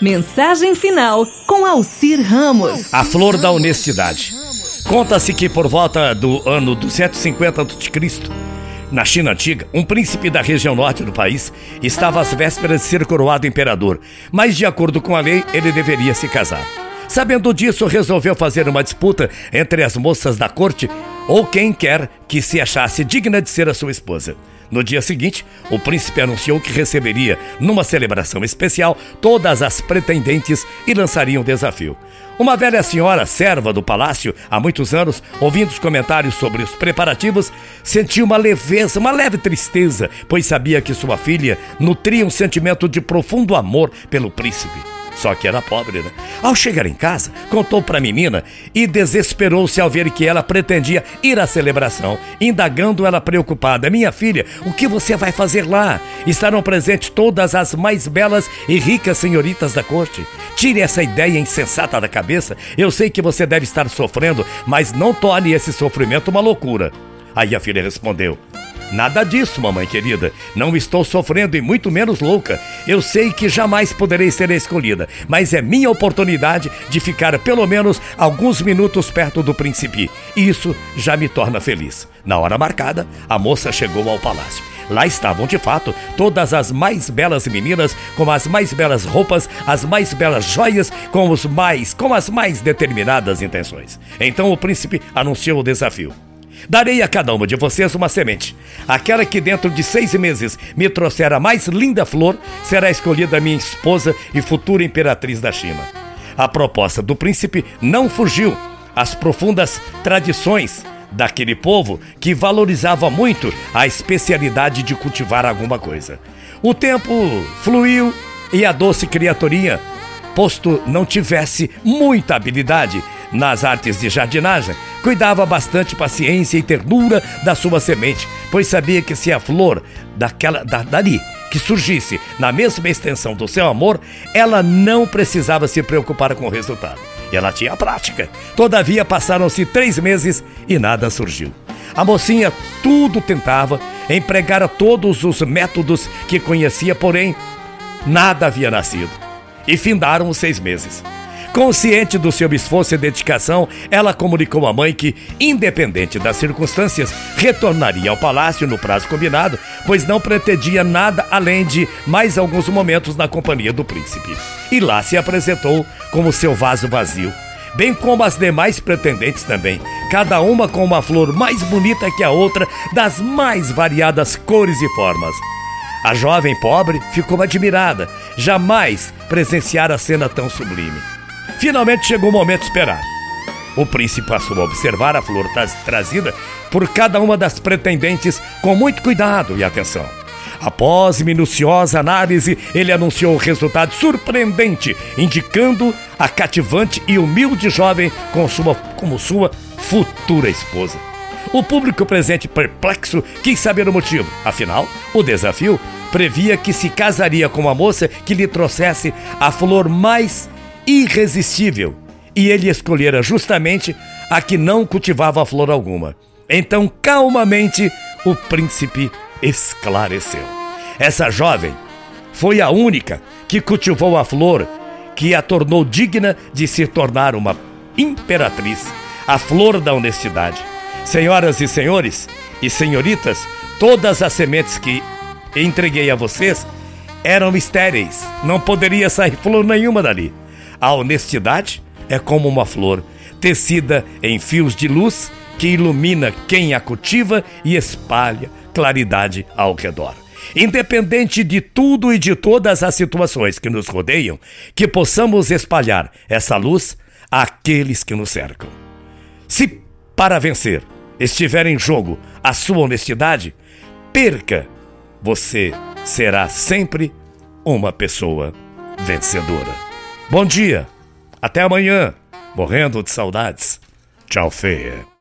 Mensagem final com Alcir Ramos. A flor da honestidade. Conta-se que por volta do ano 250 a.C., na China antiga, um príncipe da região norte do país estava às vésperas de ser coroado imperador, mas de acordo com a lei, ele deveria se casar. Sabendo disso, resolveu fazer uma disputa entre as moças da corte ou quem quer que se achasse digna de ser a sua esposa. No dia seguinte, o príncipe anunciou que receberia, numa celebração especial, todas as pretendentes e lançaria um desafio. Uma velha senhora, serva do palácio há muitos anos, ouvindo os comentários sobre os preparativos, sentiu uma leveza, uma leve tristeza, pois sabia que sua filha nutria um sentimento de profundo amor pelo príncipe. Só que era pobre, né? Ao chegar em casa, contou para a menina e desesperou-se ao ver que ela pretendia ir à celebração, indagando ela preocupada: Minha filha, o que você vai fazer lá? Estarão presentes todas as mais belas e ricas senhoritas da corte. Tire essa ideia insensata da cabeça. Eu sei que você deve estar sofrendo, mas não torne esse sofrimento uma loucura. Aí a filha respondeu: Nada disso, mamãe querida. Não estou sofrendo e muito menos louca. Eu sei que jamais poderei ser escolhida, mas é minha oportunidade de ficar pelo menos alguns minutos perto do príncipe. Isso já me torna feliz. Na hora marcada, a moça chegou ao palácio. Lá estavam de fato todas as mais belas meninas, com as mais belas roupas, as mais belas joias, com os mais, com as mais determinadas intenções. Então o príncipe anunciou o desafio. Darei a cada uma de vocês uma semente. Aquela que dentro de seis meses me trouxer a mais linda flor será escolhida minha esposa e futura imperatriz da China. A proposta do príncipe não fugiu às profundas tradições daquele povo que valorizava muito a especialidade de cultivar alguma coisa. O tempo fluiu e a doce criaturinha, posto não tivesse muita habilidade nas artes de jardinagem, cuidava bastante paciência e ternura da sua semente, pois sabia que se a flor daquela da, dali que surgisse na mesma extensão do seu amor, ela não precisava se preocupar com o resultado. E ela tinha prática. Todavia passaram-se três meses e nada surgiu. A mocinha tudo tentava, empregara todos os métodos que conhecia, porém nada havia nascido. E findaram os seis meses. Consciente do seu esforço e dedicação, ela comunicou à mãe que, independente das circunstâncias, retornaria ao palácio no prazo combinado, pois não pretendia nada além de mais alguns momentos na companhia do príncipe. E lá se apresentou com o seu vaso vazio, bem como as demais pretendentes também, cada uma com uma flor mais bonita que a outra, das mais variadas cores e formas. A jovem pobre ficou admirada, jamais presenciara cena tão sublime. Finalmente chegou o momento esperado. O príncipe passou a observar a flor trazida por cada uma das pretendentes com muito cuidado e atenção. Após minuciosa análise, ele anunciou o resultado surpreendente, indicando a cativante e humilde jovem como sua, como sua futura esposa. O público presente perplexo quis saber o motivo. Afinal, o desafio previa que se casaria com uma moça que lhe trouxesse a flor mais irresistível, e ele escolhera justamente a que não cultivava flor alguma. Então, calmamente, o príncipe esclareceu. Essa jovem foi a única que cultivou a flor que a tornou digna de se tornar uma imperatriz, a flor da honestidade. Senhoras e senhores e senhoritas, todas as sementes que entreguei a vocês eram estéreis, não poderia sair flor nenhuma dali. A honestidade é como uma flor, tecida em fios de luz que ilumina quem a cultiva e espalha claridade ao redor. Independente de tudo e de todas as situações que nos rodeiam, que possamos espalhar essa luz àqueles que nos cercam. Se para vencer estiver em jogo a sua honestidade, perca, você será sempre uma pessoa vencedora. Bom dia, até amanhã, morrendo de saudades. Tchau, feia.